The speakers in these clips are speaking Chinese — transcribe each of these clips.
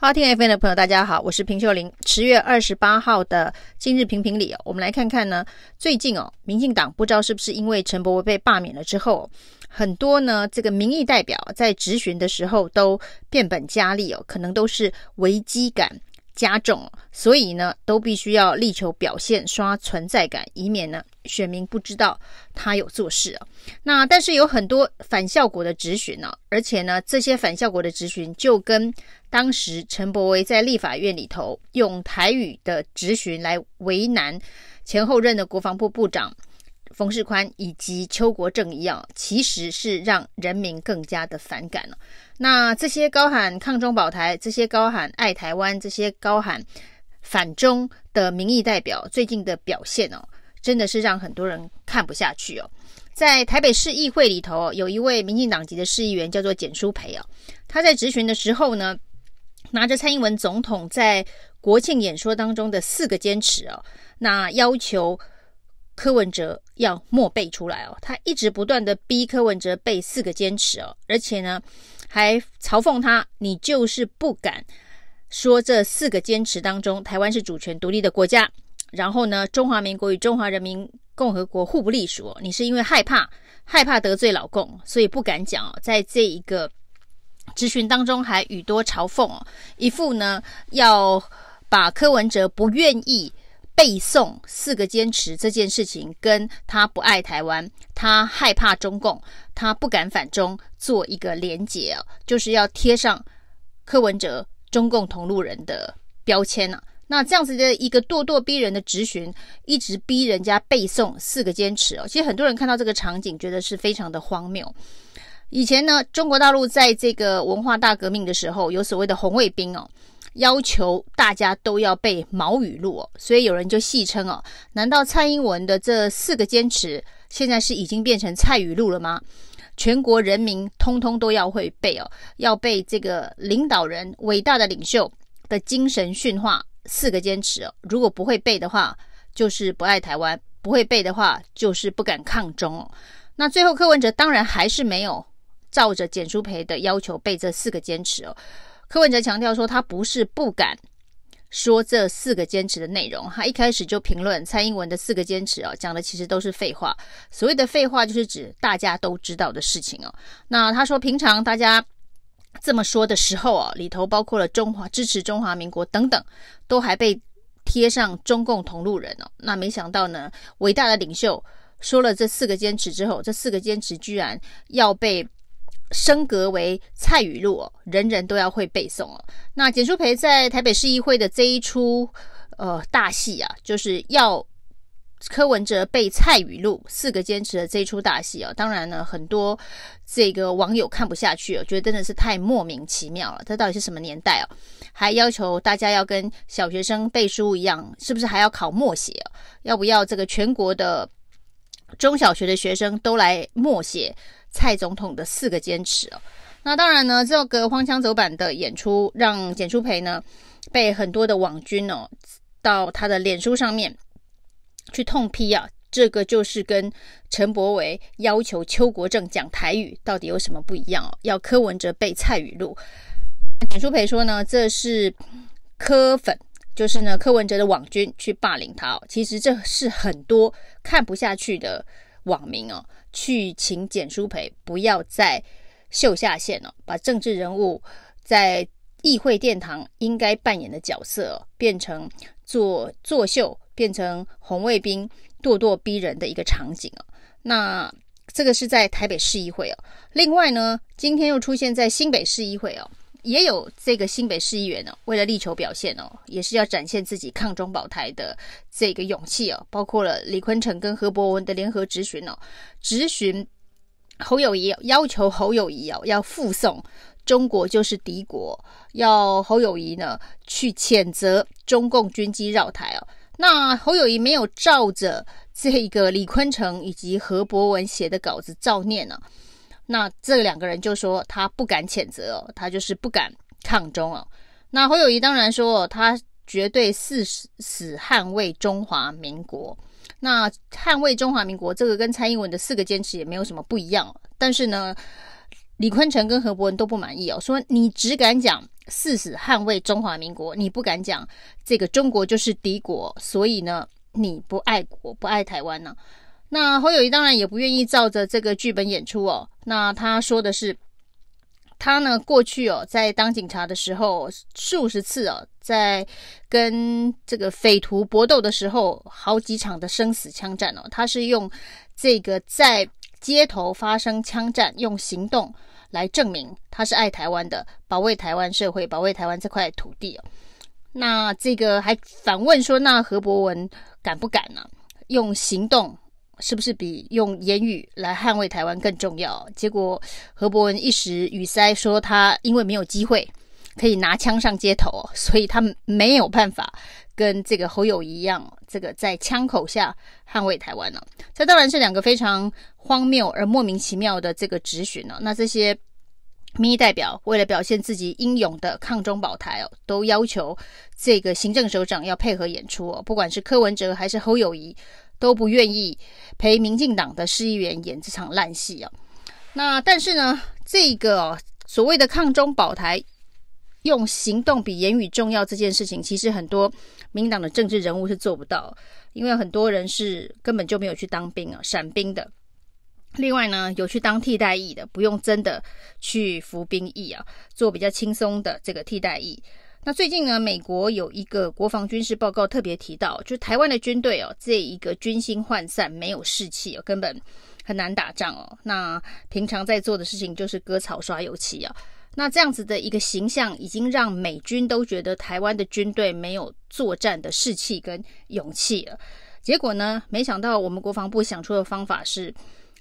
好，听 FM 的朋友，大家好，我是平秀玲。十月二十八号的今日评评理，我们来看看呢，最近哦，民进党不知道是不是因为陈柏惟被罢免了之后，很多呢这个民意代表在质询的时候都变本加厉哦，可能都是危机感加重，所以呢，都必须要力求表现、刷存在感，以免呢选民不知道他有做事啊。那但是有很多反效果的质询呢，而且呢，这些反效果的质询就跟当时陈柏威在立法院里头用台语的质询来为难前后任的国防部部长。冯世宽以及邱国正一样，其实是让人民更加的反感了。那这些高喊抗中保台、这些高喊爱台湾、这些高喊反中的民意代表，最近的表现哦，真的是让很多人看不下去哦。在台北市议会里头，有一位民进党籍的市议员叫做简淑培哦，他在质询的时候呢，拿着蔡英文总统在国庆演说当中的四个坚持哦，那要求。柯文哲要默背出来哦，他一直不断的逼柯文哲背四个坚持哦，而且呢，还嘲讽他，你就是不敢说这四个坚持当中，台湾是主权独立的国家，然后呢，中华民国与中华人民共和国互不隶属，你是因为害怕害怕得罪老共，所以不敢讲哦，在这一个质询当中还语多嘲讽，一副呢要把柯文哲不愿意。背诵四个坚持这件事情，跟他不爱台湾，他害怕中共，他不敢反中，做一个连结啊，就是要贴上柯文哲中共同路人的标签啊。那这样子的一个咄咄逼人的质询，一直逼人家背诵四个坚持哦。其实很多人看到这个场景，觉得是非常的荒谬。以前呢，中国大陆在这个文化大革命的时候，有所谓的红卫兵哦。要求大家都要背毛语录哦，所以有人就戏称哦，难道蔡英文的这四个坚持现在是已经变成蔡语录了吗？全国人民通通都要会背哦，要背这个领导人伟大的领袖的精神训话四个坚持哦，如果不会背的话，就是不爱台湾；不会背的话，就是不敢抗中哦。那最后柯文哲当然还是没有照着简书培的要求背这四个坚持哦。柯文哲强调说，他不是不敢说这四个坚持的内容。他一开始就评论蔡英文的四个坚持哦，讲的其实都是废话。所谓的废话，就是指大家都知道的事情哦。那他说，平常大家这么说的时候哦，里头包括了中华支持中华民国等等，都还被贴上中共同路人哦。那没想到呢，伟大的领袖说了这四个坚持之后，这四个坚持居然要被。升格为蔡语录哦，人人都要会背诵哦。那简舒培在台北市议会的这一出呃大戏啊，就是要柯文哲背蔡语录四个坚持的这一出大戏啊。当然呢，很多这个网友看不下去哦，觉得真的是太莫名其妙了。这到底是什么年代哦？还要求大家要跟小学生背书一样，是不是还要考默写哦？要不要这个全国的中小学的学生都来默写？蔡总统的四个坚持哦，那当然呢，这个荒腔走板的演出让简舒培呢被很多的网军哦到他的脸书上面去痛批啊，这个就是跟陈柏惟要求邱国正讲台语到底有什么不一样哦？要柯文哲背蔡语录，简舒培说呢，这是柯粉，就是呢柯文哲的网军去霸凌他哦，其实这是很多看不下去的网民哦。去请简舒培不要再秀下限了，把政治人物在议会殿堂应该扮演的角色变成做作秀，变成红卫兵咄咄逼人的一个场景啊。那这个是在台北市议会哦。另外呢，今天又出现在新北市议会哦。也有这个新北市议员哦，为了力求表现哦，也是要展现自己抗中保台的这个勇气哦，包括了李坤城跟何博文的联合质询哦，质询侯友谊，要求侯友谊哦要附送“中国就是敌国”，要侯友谊呢去谴责中共军机绕台哦。那侯友宜没有照着这个李坤城以及何博文写的稿子照念呢。那这两个人就说他不敢谴责哦，他就是不敢抗中哦。那侯友宜当然说他绝对誓死捍卫中华民国。那捍卫中华民国这个跟蔡英文的四个坚持也没有什么不一样。但是呢，李坤城跟何博文都不满意哦，说你只敢讲誓死捍卫中华民国，你不敢讲这个中国就是敌国，所以呢，你不爱国不爱台湾呢、那侯友谊当然也不愿意照着这个剧本演出哦。那他说的是，他呢过去哦在当警察的时候，数十次哦在跟这个匪徒搏斗的时候，好几场的生死枪战哦，他是用这个在街头发生枪战，用行动。来证明他是爱台湾的，保卫台湾社会，保卫台湾这块土地。那这个还反问说，那何博文敢不敢呢、啊？用行动是不是比用言语来捍卫台湾更重要？结果何博文一时语塞，说他因为没有机会可以拿枪上街头，所以他没有办法跟这个侯友宜一样，这个在枪口下捍卫台湾呢、啊。这当然是两个非常荒谬而莫名其妙的这个质询呢。那这些民意代表为了表现自己英勇的抗中保台哦，都要求这个行政首长要配合演出哦。不管是柯文哲还是侯友宜，都不愿意陪民进党的市议员演这场烂戏啊。那但是呢，这个所谓的抗中保台，用行动比言语重要这件事情，其实很多民党的政治人物是做不到，因为很多人是根本就没有去当兵啊，闪兵的。另外呢，有去当替代役的，不用真的去服兵役啊，做比较轻松的这个替代役。那最近呢，美国有一个国防军事报告特别提到，就台湾的军队哦，这一个军心涣散，没有士气哦，根本很难打仗哦。那平常在做的事情就是割草刷油漆啊。那这样子的一个形象，已经让美军都觉得台湾的军队没有作战的士气跟勇气了。结果呢，没想到我们国防部想出的方法是。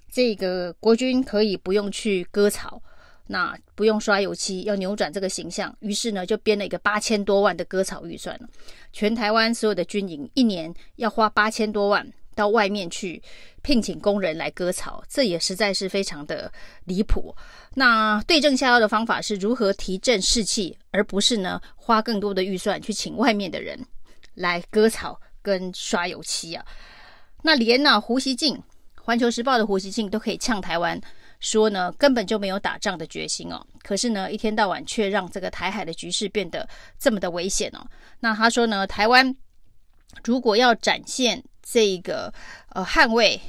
这个国军可以不用去割草，那不用刷油漆，要扭转这个形象。于是呢，就编了一个八千多万的割草预算。全台湾所有的军营一年要花八千多万到外面去聘请工人来割草，这也实在是非常的离谱。那对症下药的方法是如何提振士气，而不是呢花更多的预算去请外面的人来割草跟刷油漆啊。那连呢胡锡进。环球时报的胡锡进都可以呛台湾，说呢根本就没有打仗的决心哦。可是呢一天到晚却让这个台海的局势变得这么的危险哦。那他说呢，台湾如果要展现这个呃捍卫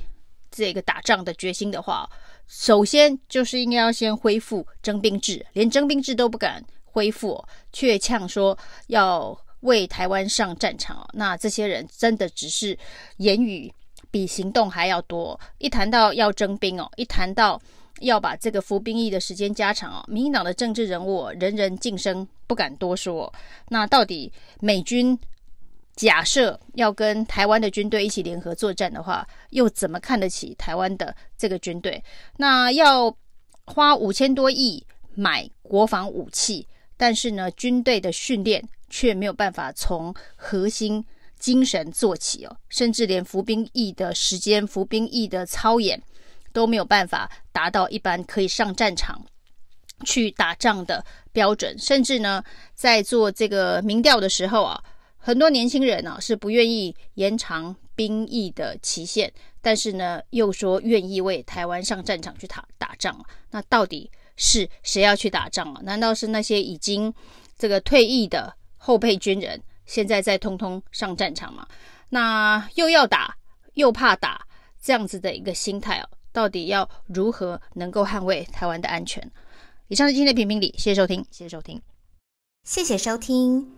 这个打仗的决心的话，首先就是应该要先恢复征兵制，连征兵制都不敢恢复，却呛说要为台湾上战场。那这些人真的只是言语。比行动还要多。一谈到要征兵哦，一谈到要把这个服兵役的时间加长哦，民进党的政治人物人人噤声，不敢多说。那到底美军假设要跟台湾的军队一起联合作战的话，又怎么看得起台湾的这个军队？那要花五千多亿买国防武器，但是呢，军队的训练却没有办法从核心。精神做起哦，甚至连服兵役的时间、服兵役的操演都没有办法达到一般可以上战场去打仗的标准。甚至呢，在做这个民调的时候啊，很多年轻人呢、啊、是不愿意延长兵役的期限，但是呢又说愿意为台湾上战场去打打仗。那到底是谁要去打仗啊？难道是那些已经这个退役的后备军人？现在再通通上战场吗？那又要打又怕打，这样子的一个心态哦，到底要如何能够捍卫台湾的安全？以上是今天的评评理，谢谢收听，谢谢收听，谢谢收听，